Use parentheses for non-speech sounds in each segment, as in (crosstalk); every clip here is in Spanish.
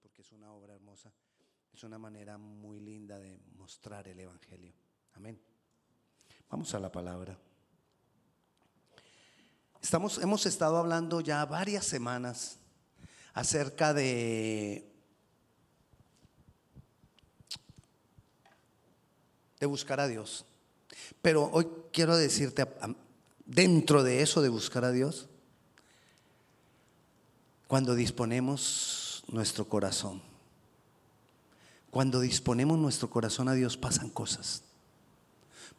porque es una obra hermosa. Es una manera muy linda de mostrar el Evangelio. Amén. Vamos a la palabra. Estamos, hemos estado hablando ya varias semanas acerca de, de buscar a Dios. Pero hoy quiero decirte, dentro de eso de buscar a Dios, cuando disponemos nuestro corazón, cuando disponemos nuestro corazón a Dios pasan cosas,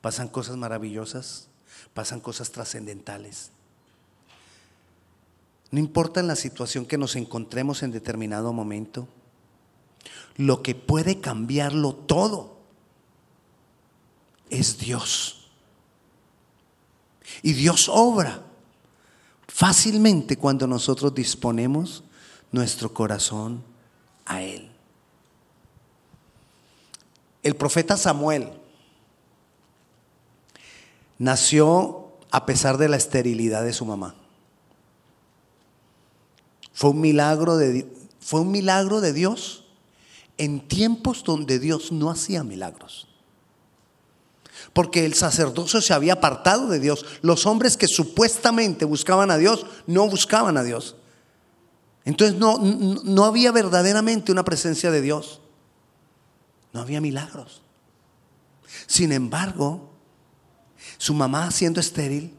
pasan cosas maravillosas, pasan cosas trascendentales. No importa en la situación que nos encontremos en determinado momento, lo que puede cambiarlo todo es Dios. Y Dios obra fácilmente cuando nosotros disponemos nuestro corazón a Él. El profeta Samuel nació a pesar de la esterilidad de su mamá. Fue un milagro de, fue un milagro de Dios en tiempos donde Dios no hacía milagros. Porque el sacerdocio se había apartado de Dios. Los hombres que supuestamente buscaban a Dios no buscaban a Dios. Entonces no, no había verdaderamente una presencia de Dios. No había milagros. Sin embargo, su mamá siendo estéril,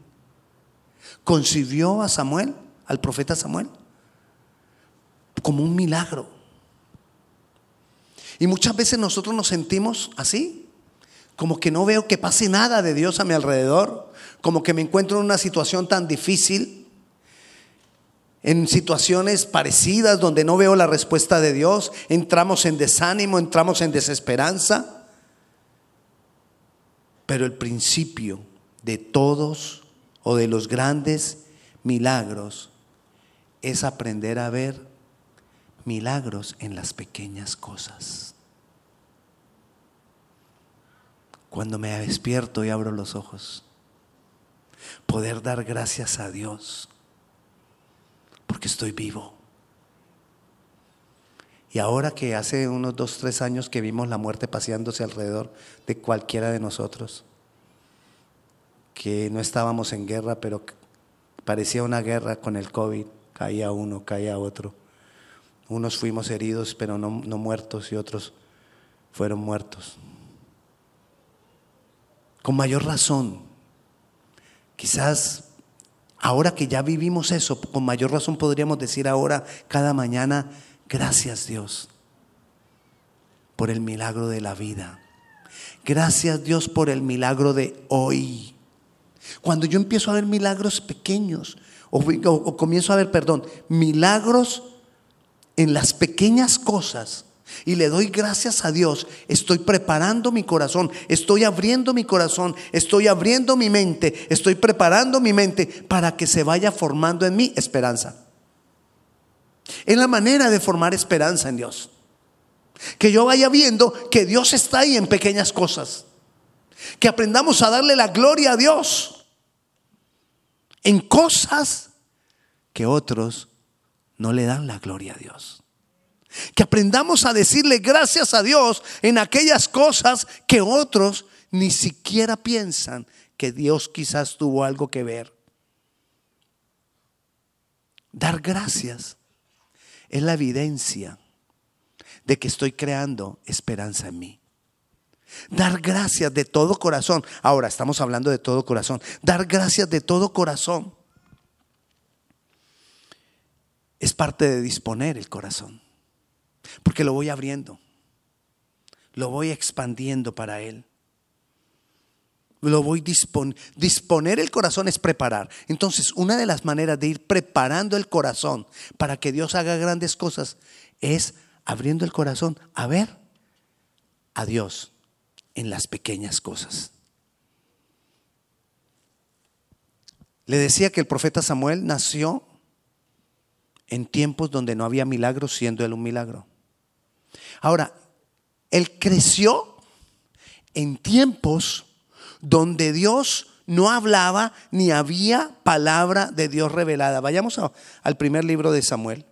concibió a Samuel, al profeta Samuel como un milagro. Y muchas veces nosotros nos sentimos así, como que no veo que pase nada de Dios a mi alrededor, como que me encuentro en una situación tan difícil, en situaciones parecidas donde no veo la respuesta de Dios, entramos en desánimo, entramos en desesperanza. Pero el principio de todos o de los grandes milagros es aprender a ver milagros en las pequeñas cosas. Cuando me despierto y abro los ojos, poder dar gracias a Dios porque estoy vivo. Y ahora que hace unos dos, tres años que vimos la muerte paseándose alrededor de cualquiera de nosotros, que no estábamos en guerra, pero parecía una guerra con el COVID, caía uno, caía otro unos fuimos heridos, pero no, muertos, y otros fueron muertos. Con mayor razón, quizás ahora que ya vivimos eso, con mayor razón podríamos decir ahora, cada mañana, gracias Dios por el milagro de la vida. Gracias Dios por el milagro de hoy. Cuando yo empiezo a ver milagros pequeños, o, comienzo a ver, perdón, milagros en las pequeñas cosas y le doy gracias a Dios, estoy preparando mi corazón, estoy abriendo mi corazón, estoy abriendo mi mente, estoy preparando mi mente para que se vaya formando en mí esperanza. Es la manera de formar esperanza en Dios. Que yo vaya viendo que Dios está ahí en pequeñas cosas. Que aprendamos a darle la gloria a Dios en cosas que otros no le dan la gloria a Dios. Que aprendamos a decirle gracias a Dios en aquellas cosas que otros ni siquiera piensan que Dios quizás tuvo algo que ver. Dar gracias es la evidencia de que estoy creando esperanza en mí. Dar gracias de todo corazón. Ahora estamos hablando de todo corazón. Dar gracias de todo corazón es parte de disponer el corazón. Porque lo voy abriendo. Lo voy expandiendo para Él. Lo voy disponer. Disponer el corazón es preparar. Entonces, una de las maneras de ir preparando el corazón para que Dios haga grandes cosas es abriendo el corazón a ver a Dios en las pequeñas cosas. Le decía que el profeta Samuel nació en tiempos donde no había milagros, siendo él un milagro. Ahora, él creció en tiempos donde Dios no hablaba ni había palabra de Dios revelada. Vayamos al primer libro de Samuel.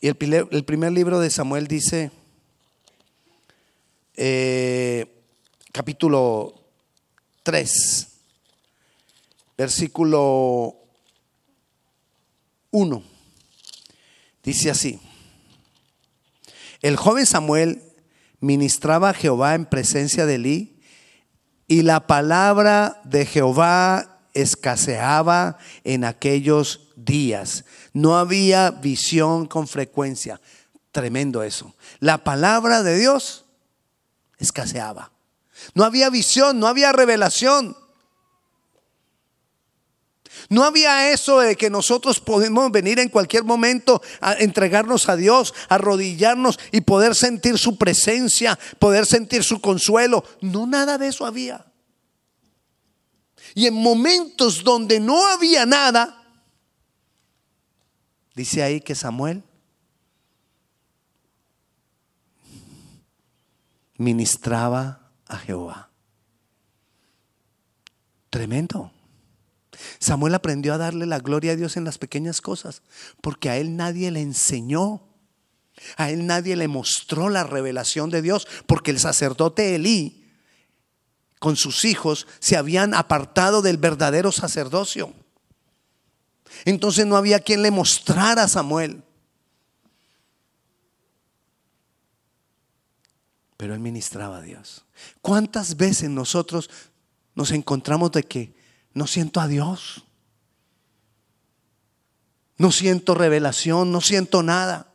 Y el, primer- libro de Samuel dice, eh, capítulo 3, versículo 1, dice así, el joven Samuel ministraba a Jehová en presencia de Elí y la palabra de Jehová escaseaba en aquellos días. No había visión con frecuencia. Tremendo eso. La palabra de Dios escaseaba. No había visión, no había revelación. No había eso de que nosotros podemos venir en cualquier momento a entregarnos a Dios, arrodillarnos y poder sentir su presencia, poder sentir su consuelo. No, nada de eso había. Y en momentos donde no había nada, dice ahí que Samuel ministraba a Jehová. Tremendo. Samuel aprendió a darle la gloria a Dios en las pequeñas cosas, porque a él nadie le enseñó, a él nadie le mostró la revelación de Dios, porque el sacerdote Elí con sus hijos se habían apartado del verdadero sacerdocio. Entonces no había quien le mostrara a Samuel. Pero él ministraba a Dios. ¿Cuántas veces nosotros nos encontramos de que no siento a Dios? No siento revelación, no siento nada.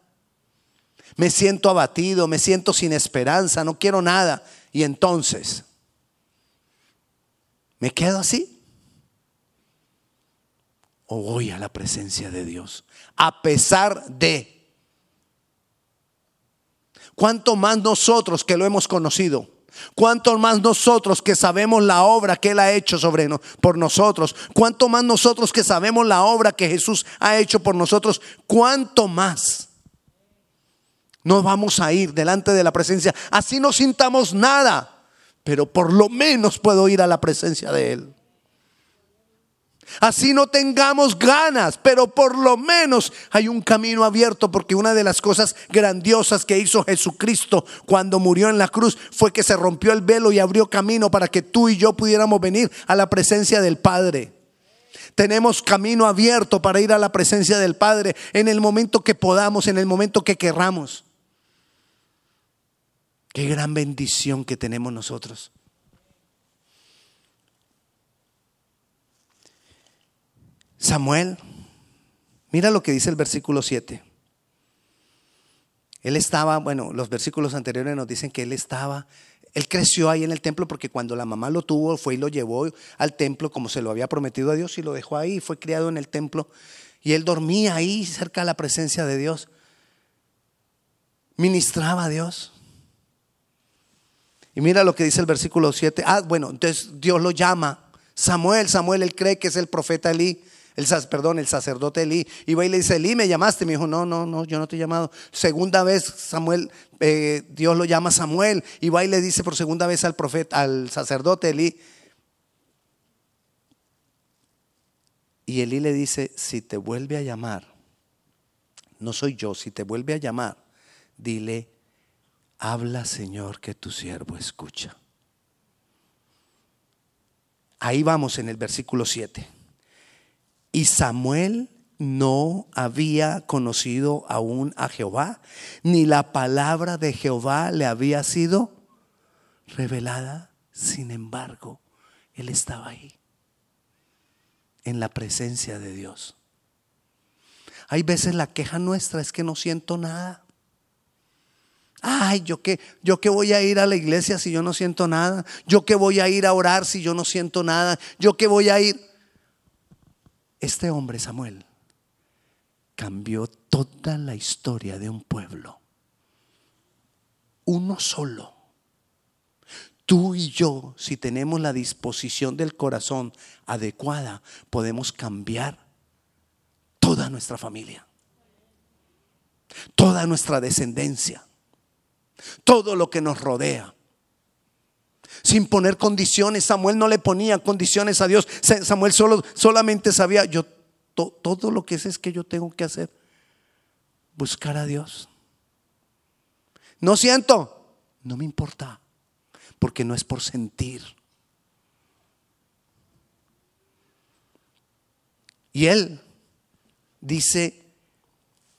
Me siento abatido, me siento sin esperanza, no quiero nada. Y entonces, ¿me quedo así? ¿O voy a la presencia de Dios? A pesar de... ¿Cuánto más nosotros que lo hemos conocido? ¿Cuánto más nosotros que sabemos la obra que Él ha hecho sobre no, por nosotros? ¿Cuánto más nosotros que sabemos la obra que Jesús ha hecho por nosotros? ¿Cuánto más? No vamos a ir delante de la presencia. Así no sintamos nada, pero por lo menos puedo ir a la presencia de Él. Así no tengamos ganas, pero por lo menos hay un camino abierto porque una de las cosas grandiosas que hizo Jesucristo cuando murió en la cruz fue que se rompió el velo y abrió camino para que tú y yo pudiéramos venir a la presencia del Padre. Tenemos camino abierto para ir a la presencia del Padre en el momento que podamos, en el momento que querramos. Qué gran bendición que tenemos nosotros. Samuel, mira lo que dice el versículo 7. Él estaba, bueno, los versículos anteriores nos dicen que él estaba, él creció ahí en el templo porque cuando la mamá lo tuvo, fue y lo llevó al templo como se lo había prometido a Dios y lo dejó ahí, fue criado en el templo y él dormía ahí cerca de la presencia de Dios. Ministraba a Dios. Y mira lo que dice el versículo 7. Ah, bueno, entonces Dios lo llama. Samuel, Samuel, él cree que es el profeta Elí el, perdón, el sacerdote Elí, iba y le dice, Elí, ¿me llamaste? Me dijo, no, no, no, yo no te he llamado. Segunda vez Samuel, eh, Dios lo llama Samuel, y va y le dice por segunda vez al profeta, al sacerdote Elí. Y Elí le dice, si te vuelve a llamar, no soy yo, si te vuelve a llamar, dile, habla Señor que tu siervo escucha. Ahí vamos en el versículo 7. Y Samuel no había conocido aún a Jehová, ni la palabra de Jehová le había sido revelada. Sin embargo, él estaba ahí, en la presencia de Dios. Hay veces la queja nuestra es que no siento nada. Ay, yo que yo que voy a ir a la iglesia si yo no siento nada. Yo que voy a ir a orar si yo no siento nada. Yo que voy a ir este hombre, Samuel, cambió toda la historia de un pueblo. Uno solo. Tú y yo, si tenemos la disposición del corazón adecuada, podemos cambiar toda nuestra familia, toda nuestra descendencia, todo lo que nos rodea sin poner condiciones. Samuel no le ponía condiciones a Dios. Samuel solo, solamente sabía, yo todo lo que sé es que yo tengo que hacer. buscar a Dios. No siento, no me importa, porque no es por sentir. Y él dice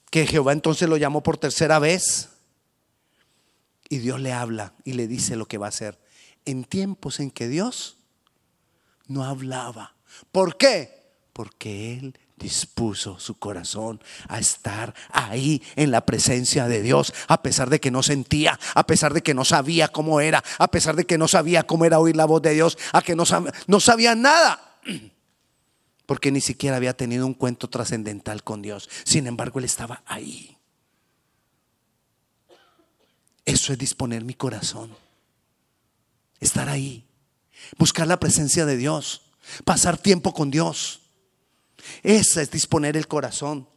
que Jehová entonces lo llamó por tercera vez y Dios le habla y le dice lo que va a hacer. En tiempos en que Dios no hablaba. ¿Por qué? Porque Él dispuso su corazón a estar ahí en la presencia de Dios, a pesar de que no sentía, a pesar de que no sabía cómo era, a pesar de que no sabía cómo era oír la voz de Dios, a que no, no sabía nada, (clears throat) porque ni siquiera había tenido un cuento trascendental con Dios. Sin embargo, Él estaba ahí. Eso es disponer mi corazón, estar ahí, buscar la presencia de Dios, pasar tiempo con Dios. Esa es disponer el corazón.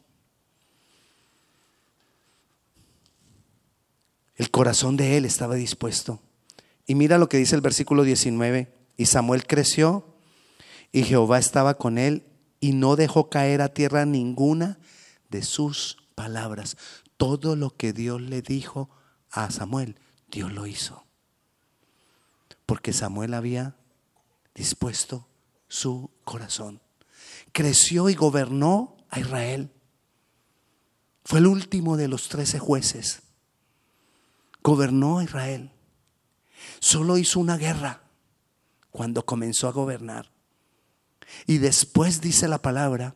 El corazón de él estaba dispuesto. Y mira lo que dice el versículo 19. Y Samuel creció y Jehová estaba con él y no dejó caer a tierra ninguna de sus palabras. Todo lo que Dios le dijo a Samuel, Dios lo hizo. Porque Samuel había dispuesto su corazón creció y gobernó a Israel. Fue el último de los trece jueces. Gobernó a Israel. Solo hizo una guerra cuando comenzó a gobernar. Y después dice la palabra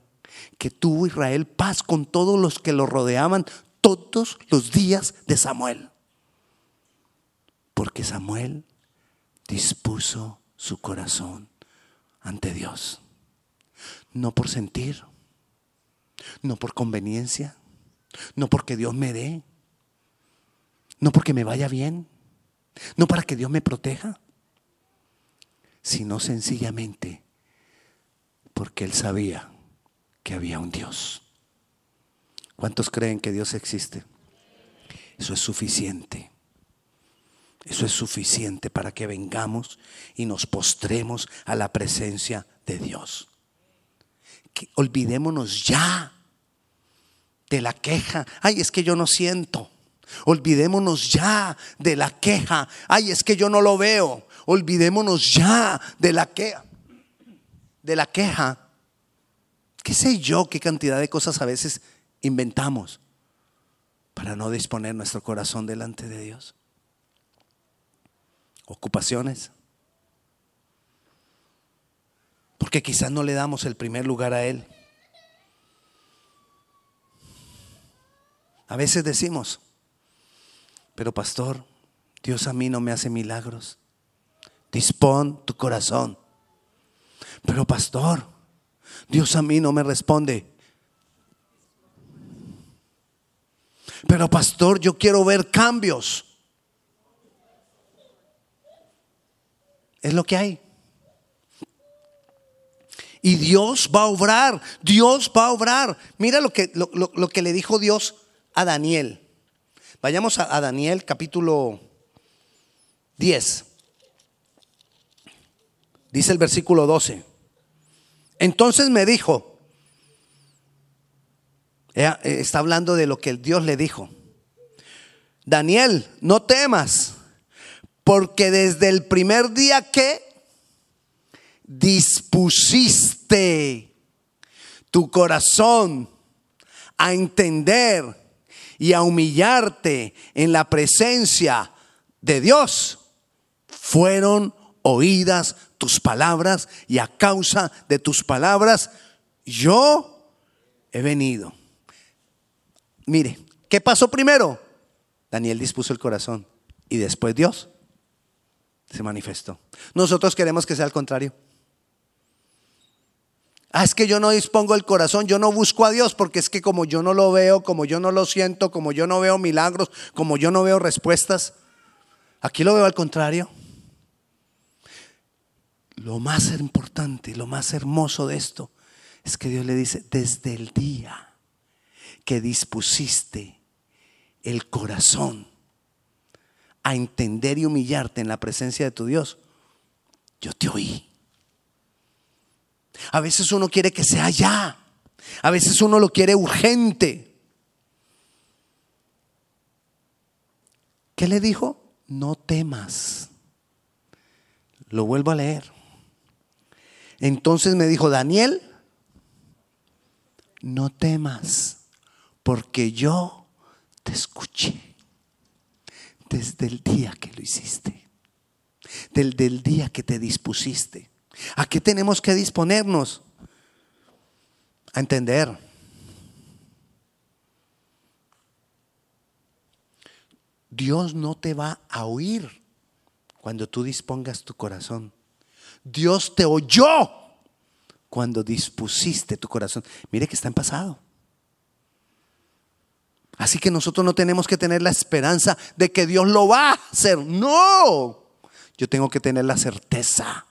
que tuvo Israel paz con todos los que lo rodeaban todos los días de Samuel. Porque Samuel dispuso su corazón ante Dios no por sentir, no por conveniencia, no porque Dios me dé, no porque me vaya bien, no para que Dios me proteja, sino sencillamente porque Él sabía que había un Dios. ¿Cuántos creen que Dios existe? Eso es suficiente. Eso es suficiente para que vengamos y nos postremos a la presencia de Dios olvidémonos ya de la queja. Ay, es que yo no siento. Olvidémonos ya de la queja. Ay, es que yo no lo veo. Olvidémonos ya de la queja. De la queja. ¿Qué sé yo qué cantidad de cosas a veces inventamos para no disponer nuestro corazón delante de Dios? Ocupaciones. Porque quizás no le damos el primer lugar a Él. A veces decimos, pero pastor, Dios a mí no me hace milagros. Dispón tu corazón. Pero pastor, Dios a mí no me responde. Pero pastor, yo quiero ver cambios. Es lo que hay. Y Dios va a obrar, Dios va a obrar. Mira lo que, lo, que le dijo Dios a Daniel. Vayamos a, a Daniel capítulo 10. Dice el versículo 12. Entonces me dijo, eh, está hablando de lo que Dios le dijo. Daniel, no temas, porque desde el primer día que dispusiste tu corazón a entender y a humillarte en la presencia de Dios, fueron oídas tus palabras y a causa de tus palabras yo he venido. Mire, ¿qué pasó primero? Daniel dispuso el corazón y después Dios se manifestó. Nosotros queremos que sea al contrario. Ah, es que yo no dispongo el corazón, yo no busco a Dios porque es que como yo no lo veo, como yo no lo siento, como yo no veo milagros, como yo no veo respuestas, aquí lo veo al contrario. Lo más importante, lo más hermoso de esto es que Dios le dice, desde el día que dispusiste el corazón a entender y humillarte en la presencia de tu Dios, yo te oí. A veces uno quiere que sea ya. A veces uno lo quiere urgente. ¿Qué le dijo? No temas. Lo vuelvo a leer. Entonces me dijo, Daniel, no temas, porque yo te escuché desde el día que lo hiciste, desde el día que te dispusiste. ¿A qué tenemos que disponernos? A entender. Dios no te va a oír cuando tú dispongas tu corazón. Dios te oyó cuando dispusiste tu corazón. Mire que está en pasado. Así que nosotros no tenemos que tener la esperanza de que Dios lo va a hacer. No. Yo tengo que tener la certeza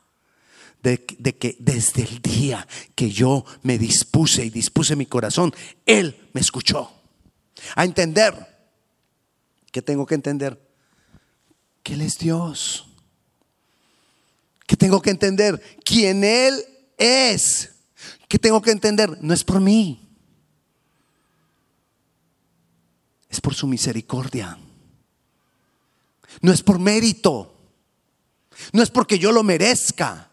de, que desde el día que yo me dispuse y dispuse mi corazón, Él me escuchó. A entender. ¿Qué tengo que entender? Que Él es Dios que tengo que entender quién Él es. Que tengo que entender, no es por mí, es por su misericordia. No es por mérito, no es porque yo lo merezca,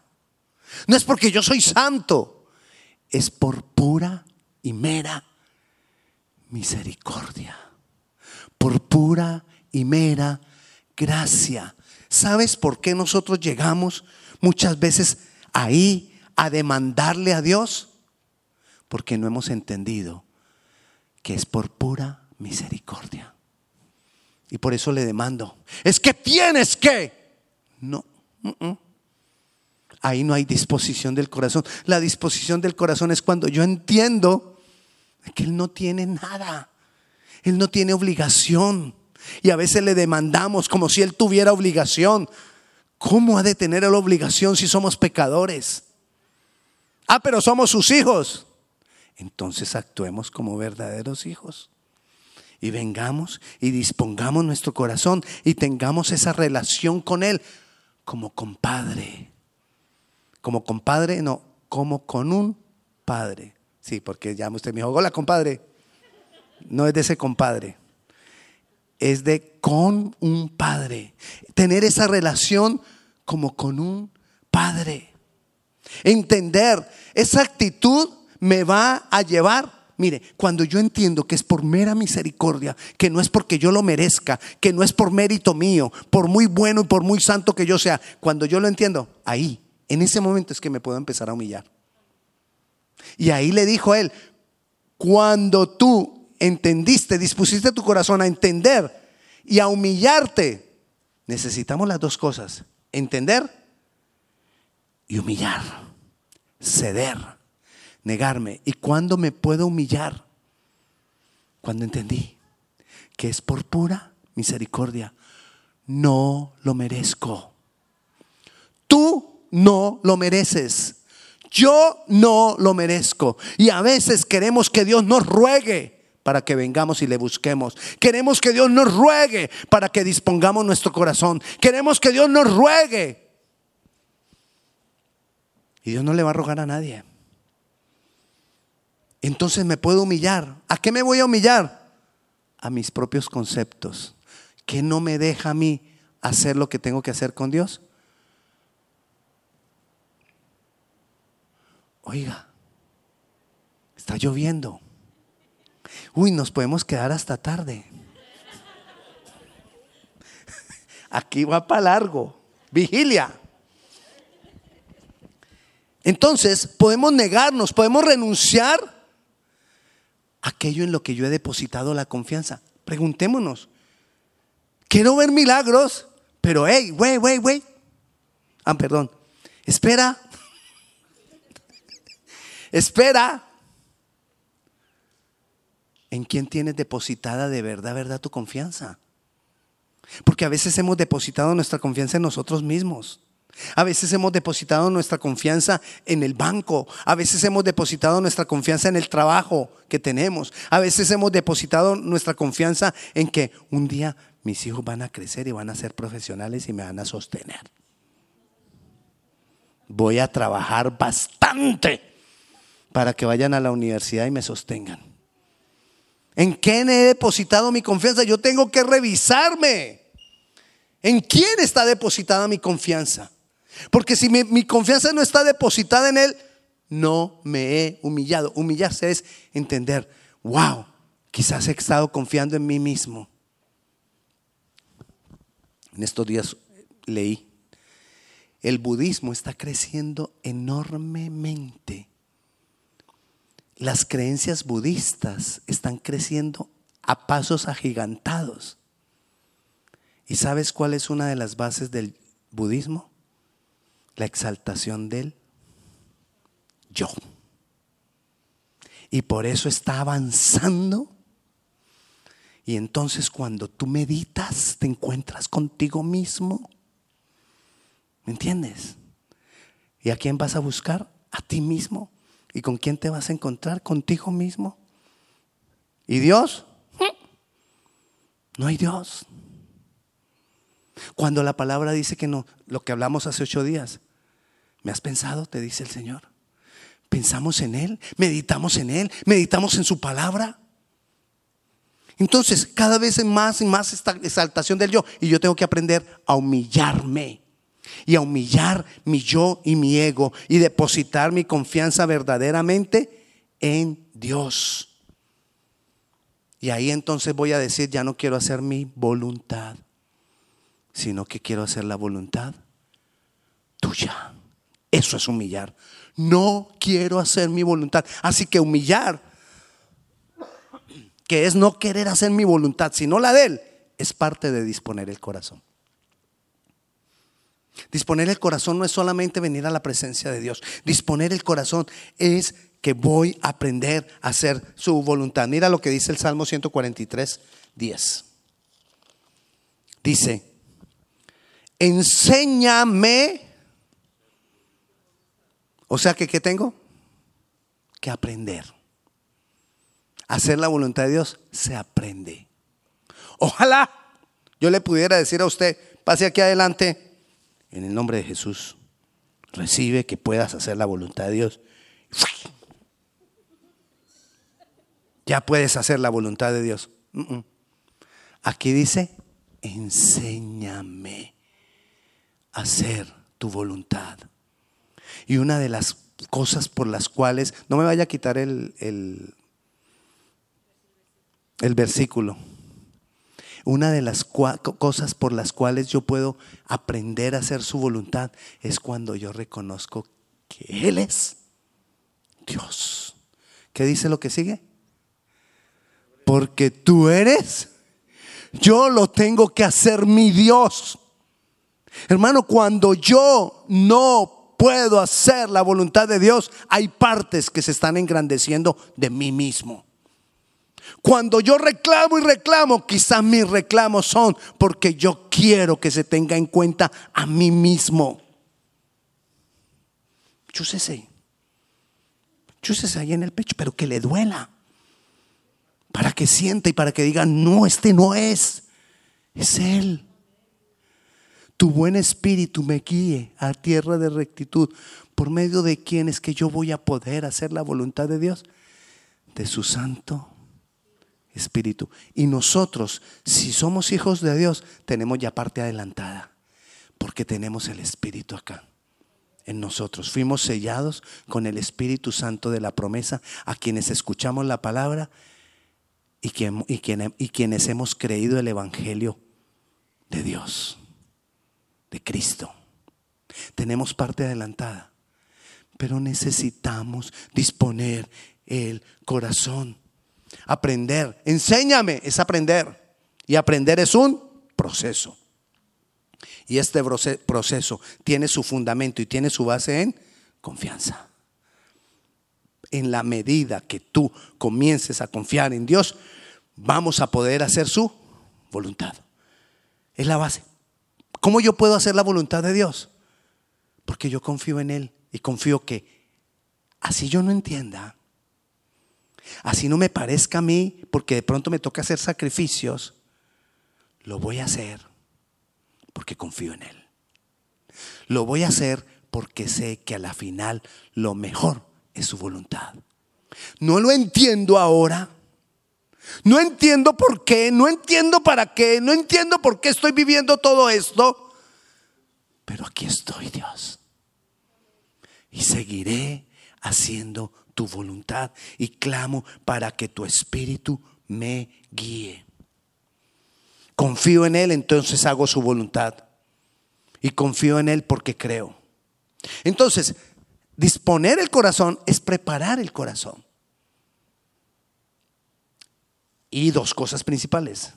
no es porque yo soy santo, es por pura y mera misericordia, por pura y mera gracia. ¿Sabes por qué nosotros llegamos muchas veces ahí a demandarle a Dios? Porque no hemos entendido que es por pura misericordia. Y por eso le demando, es que tienes que. No, ahí no hay disposición del corazón. La disposición del corazón es cuando yo entiendo que Él no tiene nada. Él no tiene obligación. Y a veces le demandamos como si Él tuviera obligación. ¿Cómo ha de tener la obligación si somos pecadores? Ah, pero somos sus hijos. Entonces actuemos como verdaderos hijos. Y vengamos y dispongamos nuestro corazón y tengamos esa relación con Él como compadre. Como compadre, no, como con un padre. Sí, porque ya usted me dijo, hola compadre. No es de ese compadre es de con un padre. Tener esa relación como con un padre. Entender, esa actitud me va a llevar Mire, cuando yo entiendo que es por mera misericordia, que no es porque yo lo merezca, que no es por mérito mío, por muy bueno y por muy santo que yo sea, cuando yo lo entiendo, ahí, en ese momento es que me puedo empezar a humillar. Y ahí le dijo a él, cuando tú entendiste, dispusiste tu corazón a entender y a humillarte, necesitamos las dos cosas, entender y humillar, ceder, negarme. ¿Y cuándo me puedo humillar? Cuando entendí que es por pura misericordia. No lo merezco. Tú no lo mereces. Yo no lo merezco. Y a veces queremos que Dios nos ruegue para que vengamos y le busquemos. Queremos que Dios nos ruegue para que dispongamos nuestro corazón. Queremos que Dios nos ruegue. Y Dios no le va a rogar a nadie. Entonces me puedo humillar. ¿A qué me voy a humillar? A mis propios conceptos. ¿Qué no me deja a mí hacer lo que tengo que hacer con Dios? Oiga, está lloviendo. Uy, nos podemos quedar hasta tarde. (laughs) Aquí va para largo. Vigilia. Entonces, podemos negarnos, podemos renunciar aquello en lo que yo he depositado la confianza. Preguntémonos. Quiero ver milagros, pero hey, wey, wey, wey. Ah, perdón. Espera. (laughs) Espera en quién tienes depositada de verdad, verdad tu confianza. Porque a veces hemos depositado nuestra confianza en nosotros mismos. A veces hemos depositado nuestra confianza en el banco. A veces hemos depositado nuestra confianza en el trabajo que tenemos. A veces hemos depositado nuestra confianza en que un día mis hijos van a crecer y van a ser profesionales y me van a sostener. Voy a trabajar bastante para que vayan a la universidad y me sostengan. ¿En qué he depositado mi confianza? Yo tengo que revisarme. ¿En quién está depositada mi confianza? Porque si mi, confianza no está depositada en Él, no me he humillado. Humillarse es entender, wow, quizás he estado confiando en mí mismo. En estos días leí, el budismo está creciendo enormemente. Las creencias budistas están creciendo a pasos agigantados. ¿Y sabes cuál es una de las bases del budismo? La exaltación del yo. Y por eso está avanzando. Y entonces cuando tú meditas, te encuentras contigo mismo. ¿Me entiendes? ¿Y a quién vas a buscar? A ti mismo. ¿Y con quién te vas a encontrar? Contigo mismo. ¿Y Dios? No hay Dios. Cuando la palabra dice que no, lo que hablamos hace ocho días, ¿me has pensado? Te dice el Señor. Pensamos en Él, meditamos en Él, meditamos en su palabra. Entonces, cada vez más y más esta exaltación del yo. Y yo tengo que aprender a humillarme y a humillar mi yo y mi ego y depositar mi confianza verdaderamente en Dios. Y ahí entonces voy a decir, ya no quiero hacer mi voluntad, sino que quiero hacer la voluntad tuya. Eso es humillar. No quiero hacer mi voluntad. Así que humillar, que es no querer hacer mi voluntad, sino la de Él, es parte de disponer el corazón. Disponer el corazón no es solamente venir a la presencia de Dios. Disponer el corazón es que voy a aprender a hacer su voluntad. Mira lo que dice el Salmo 143, 10. Dice, enséñame. O sea que, ¿qué tengo? Que aprender. Hacer la voluntad de Dios se aprende. Ojalá yo le pudiera decir a usted, pase aquí adelante, en el nombre de Jesús, recibe que puedas hacer la voluntad de Dios. Ya puedes hacer la voluntad de Dios. Aquí dice, enséñame a hacer tu voluntad. Y una de las cosas por las cuales, no me vaya a quitar el, el, versículo una de las cosas por las cuales yo puedo aprender a hacer su voluntad es cuando yo reconozco que Él es Dios. ¿Qué dice lo que sigue? Porque tú eres, yo lo tengo que hacer mi Dios. Hermano, cuando yo no puedo hacer la voluntad de Dios, hay partes que se están engrandeciendo de mí mismo. Cuando yo reclamo y reclamo, quizás mis reclamos son porque yo quiero que se tenga en cuenta a mí mismo. Chúsese. Chúsese ahí en el pecho, pero que le duela. Para que sienta y para que diga, no, este no es. Es Él. Tu buen espíritu me guíe a tierra de rectitud. ¿Por medio de quién es que yo voy a poder hacer la voluntad de Dios? De su santo Espíritu. Y nosotros, si somos hijos de Dios, tenemos ya parte adelantada, porque tenemos el Espíritu acá en nosotros. Fuimos sellados con el Espíritu Santo de la promesa a quienes escuchamos la palabra y, y, y quienes hemos creído el Evangelio de Dios, Cristo. Tenemos parte adelantada, pero necesitamos disponer el corazón Aprender, enséñame, es aprender. Y aprender es un proceso. Y este proceso tiene su fundamento y tiene su base en confianza. En la medida que tú comiences a confiar en Dios, vamos a poder hacer su voluntad. Es la base. ¿Cómo yo puedo hacer la voluntad de Dios? Porque yo confío en Él y confío que así yo no entienda, Así no me parezca a mí, porque de pronto me toca hacer sacrificios, lo voy a hacer porque confío en Él. Lo voy a hacer porque sé que a la final lo mejor es su voluntad. No lo entiendo ahora, No entiendo por qué, no entiendo para qué, no entiendo por qué estoy viviendo todo esto. Pero aquí estoy, Dios. Y seguiré haciendo tu voluntad y clamo para que tu espíritu me guíe. Confío en Él, entonces hago su voluntad. Y confío en Él porque creo. Entonces, disponer el corazón es preparar el corazón. Y dos cosas principales.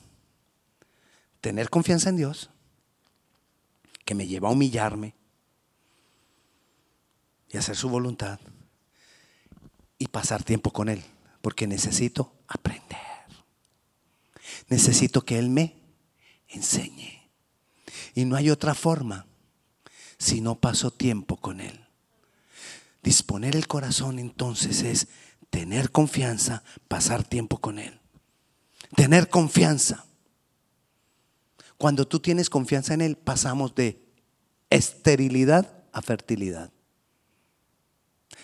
Tener confianza en Dios, que me lleva a humillarme y hacer su voluntad. Y pasar tiempo con Él, porque necesito aprender. Necesito que Él me enseñe. Y no hay otra forma si no paso tiempo con Él. Disponer el corazón entonces es tener confianza, pasar tiempo con Él. Tener confianza. Cuando tú tienes confianza en Él, pasamos de esterilidad a fertilidad.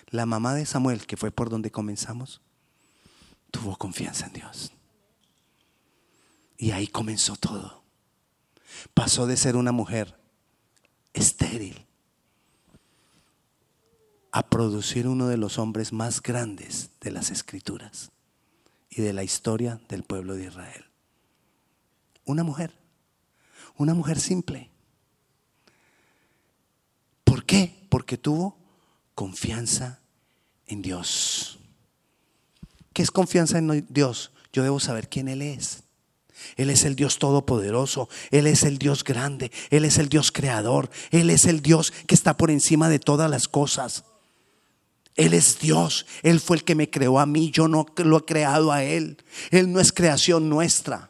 La mamá de Samuel, que fue por donde comenzamos, tuvo confianza en Dios. Y ahí comenzó todo. Pasó de ser una mujer estéril a producir uno de los hombres más grandes de las escrituras y de la historia del pueblo de Israel. Una mujer, una mujer simple. ¿Por qué? Porque tuvo confianza en Dios. ¿Qué es confianza en Dios? Yo debo saber quién Él es. Él es el Dios todopoderoso, Él es el Dios grande, Él es el Dios creador, Él es el Dios que está por encima de todas las cosas. Él es Dios, Él fue el que me creó a mí, yo no lo he creado a Él. Él no es creación nuestra.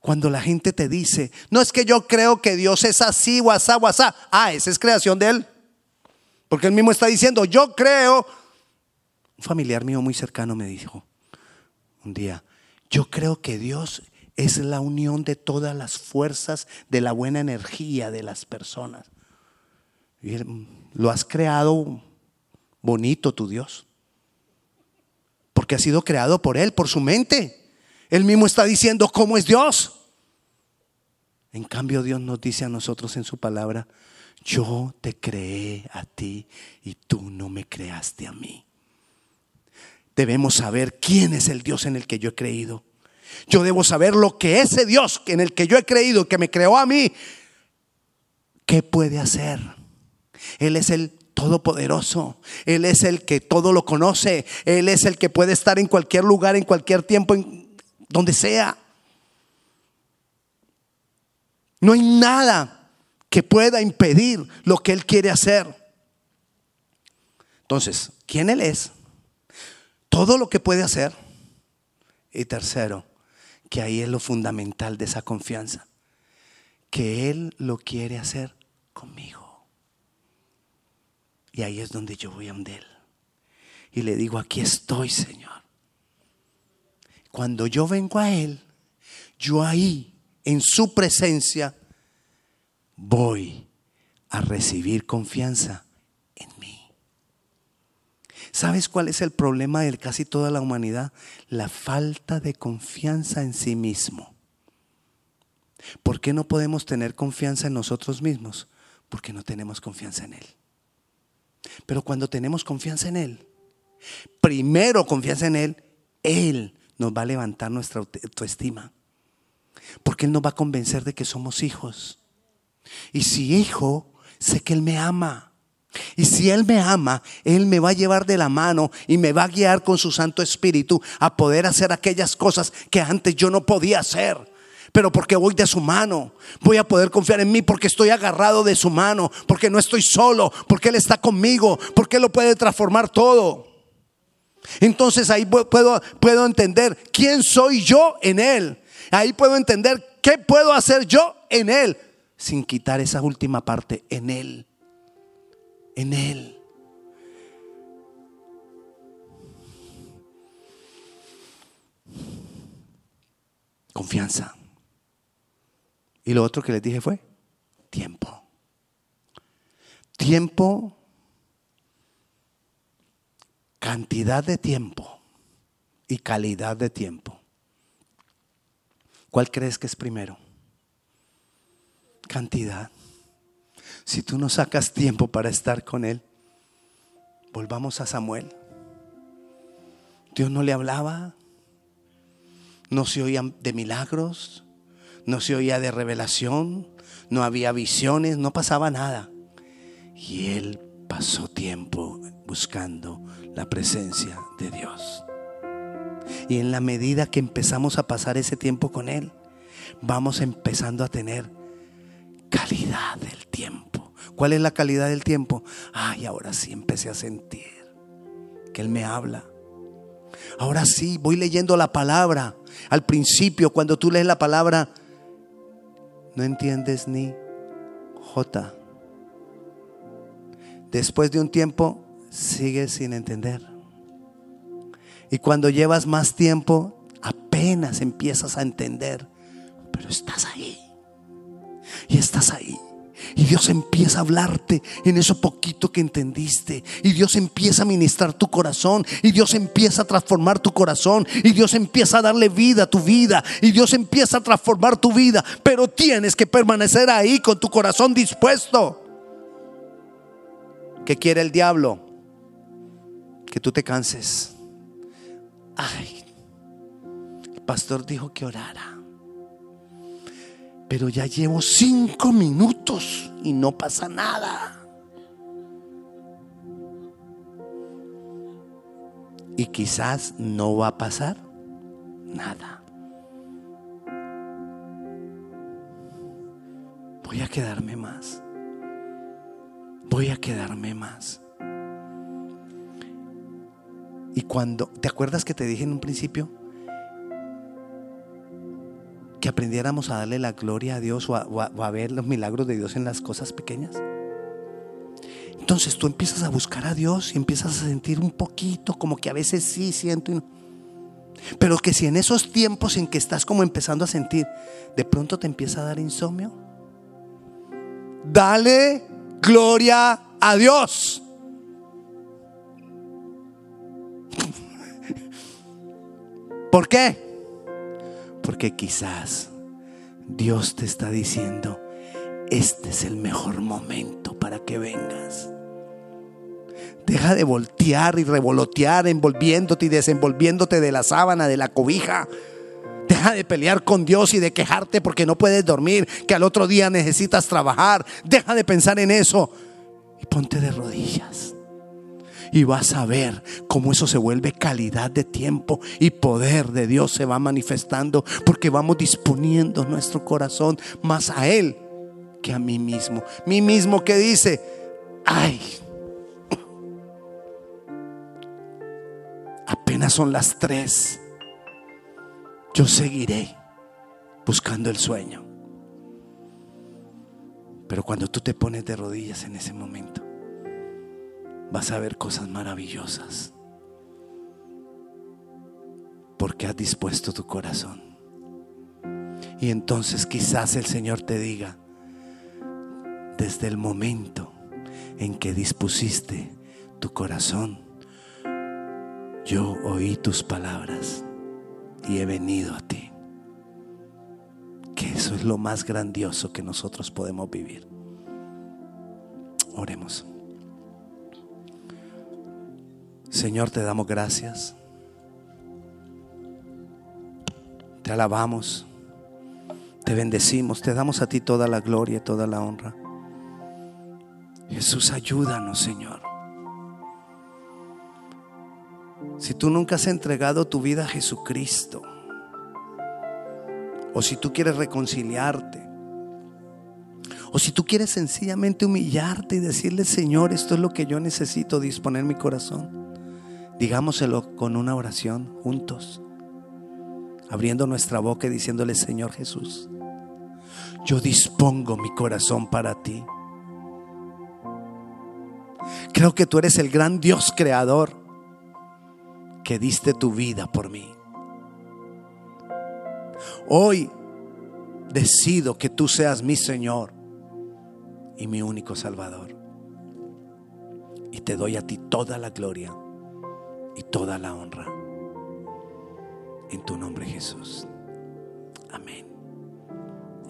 Cuando la gente te dice, no es que yo creo que Dios es así, guasá, guasá, ah, esa es creación de Él. Porque Él mismo está diciendo, yo creo. Un familiar mío muy cercano me dijo un día, yo creo que Dios es la unión de todas las fuerzas de la buena energía de las personas. Y lo has creado bonito tu Dios. Porque ha sido creado por Él, por su mente. Él mismo está diciendo cómo es Dios. En cambio Dios nos dice a nosotros en su palabra, yo te creé a ti y tú no me creaste a mí debemos saber quién es el Dios en el que yo he creído. Yo debo saber lo que ese Dios en el que yo he creído, que me creó a mí, ¿qué puede hacer? Él es el todopoderoso. Él es el que todo lo conoce. Él es el que puede estar en cualquier lugar, en cualquier tiempo, en donde sea. No hay nada que pueda impedir lo que Él quiere hacer. Entonces, ¿quién Él es? todo lo que puede hacer. Y tercero, que ahí es lo fundamental de esa confianza, que Él lo quiere hacer conmigo. Y ahí es donde yo voy a Él. Y le digo, aquí estoy, Señor. Cuando yo vengo a Él, yo ahí, en su presencia, voy a recibir confianza ¿Sabes cuál es el problema de casi toda la humanidad? La falta de confianza en sí mismo. ¿Por qué no podemos tener confianza en nosotros mismos? Porque no tenemos confianza en Él. Pero cuando tenemos confianza en Él, primero confianza en Él, Él nos va a levantar nuestra autoestima. Porque Él nos va a convencer de que somos hijos. Y si hijo, sé que Él me ama. Y si Él me ama, Él me va a llevar de la mano y me va a guiar con su Santo Espíritu a poder hacer aquellas cosas que antes yo no podía hacer. Pero porque voy de su mano, voy a poder confiar en mí porque estoy agarrado de su mano, porque no estoy solo, porque Él está conmigo, porque Él lo puede transformar todo. Entonces ahí puedo, puedo entender quién soy yo en Él. Ahí puedo entender qué puedo hacer yo en Él, sin quitar esa última parte en Él en Él. Confianza. Y lo otro que les dije fue tiempo. Tiempo, cantidad de tiempo y calidad de tiempo. ¿Cuál crees que es primero? Cantidad. Si tú no sacas tiempo para estar con Él, volvamos a Samuel. Dios no le hablaba, no se oía de milagros, no se oía de revelación, no había visiones, no pasaba nada. Y él pasó tiempo buscando la presencia de Dios. Y en la medida que empezamos a pasar ese tiempo con Él, vamos empezando a tener calidad del tiempo. ¿Cuál es la calidad del tiempo? Ay, ahora sí empecé a sentir que Él me habla. Ahora sí, voy leyendo la palabra. Al principio, cuando tú lees la palabra, no entiendes ni J. Después de un tiempo, sigues sin entender. Y cuando llevas más tiempo, apenas empiezas a entender. Pero estás ahí. Y estás ahí. Y Dios empieza a hablarte en eso poquito que entendiste. Y Dios empieza a ministrar tu corazón. Y Dios empieza a transformar tu corazón. Y Dios empieza a darle vida a tu vida. Y Dios empieza a transformar tu vida. Pero tienes que permanecer ahí con tu corazón dispuesto. ¿Qué quiere el diablo? Que tú te canses. Ay, el pastor dijo que orara. Pero ya llevo cinco minutos y no pasa nada. Y quizás no va a pasar nada. Voy a quedarme más. Voy a quedarme más. Y cuando, ¿te acuerdas que te dije en un principio? Aprendiéramos a darle la gloria a Dios o a, ver los milagros de Dios en las cosas pequeñas. Entonces tú empiezas a buscar a Dios y empiezas a sentir un poquito, como que a veces sí siento. Pero que si en esos tiempos en que estás como empezando a sentir, de pronto te empieza a dar insomnio, dale gloria a Dios. (laughs) ¿Por qué? Porque quizás Dios te está diciendo, este es el mejor momento para que vengas. Deja de voltear y revolotear, envolviéndote y desenvolviéndote de la sábana, de la cobija. Deja de pelear con Dios y de quejarte porque no puedes dormir, que al otro día necesitas trabajar. Deja de pensar en eso y ponte de rodillas y vas a ver cómo eso se vuelve calidad de tiempo y poder de Dios se va manifestando porque vamos disponiendo nuestro corazón más a Él que a mí mismo. Mí mismo que dice, ay, apenas son las tres, yo seguiré buscando el sueño. Pero cuando tú te pones de rodillas en ese momento, vas a ver cosas maravillosas. Porque has dispuesto tu corazón. Y entonces quizás el Señor te diga, desde el momento en que dispusiste tu corazón, yo oí tus palabras y he venido a ti. Que eso es lo más grandioso que nosotros podemos vivir. Oremos. Señor, te damos gracias. Te alabamos. Te bendecimos. Te damos a ti toda la gloria, toda la honra. Jesús, ayúdanos, Señor. Si tú nunca has entregado tu vida a Jesucristo, o si tú quieres reconciliarte, o si tú quieres sencillamente humillarte y decirle, Señor, esto es lo que yo necesito, disponer mi corazón. Digámoselo con una oración juntos, abriendo nuestra boca y diciéndole, Señor Jesús, yo dispongo mi corazón para ti. Creo que tú eres el gran Dios creador que diste tu vida por mí. Hoy decido que tú seas mi Señor y mi único Salvador. Y te doy a ti toda la gloria y toda la honra. En tu nombre Jesús. Amén.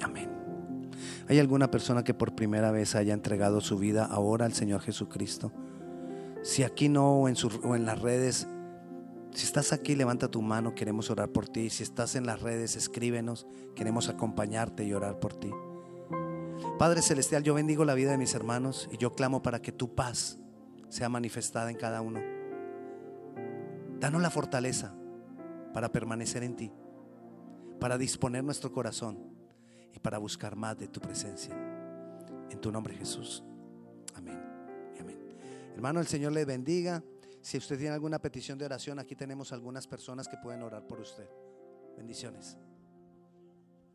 Amén. ¿Hay alguna persona que por primera vez haya entregado su vida ahora al Señor Jesucristo? Si aquí no o en, o en las redes, si estás aquí, levanta tu mano, queremos orar por ti. Si estás en las redes, escríbenos, queremos acompañarte y orar por ti. Padre Celestial, yo bendigo la vida de mis hermanos y yo clamo para que tu paz sea manifestada en cada uno. Danos la fortaleza para permanecer en ti, para disponer nuestro corazón y para buscar más de tu presencia. En tu nombre Jesús. Amén. amén. Hermano, el Señor le bendiga. Si usted tiene alguna petición de oración, aquí tenemos algunas personas que pueden orar por usted. Bendiciones.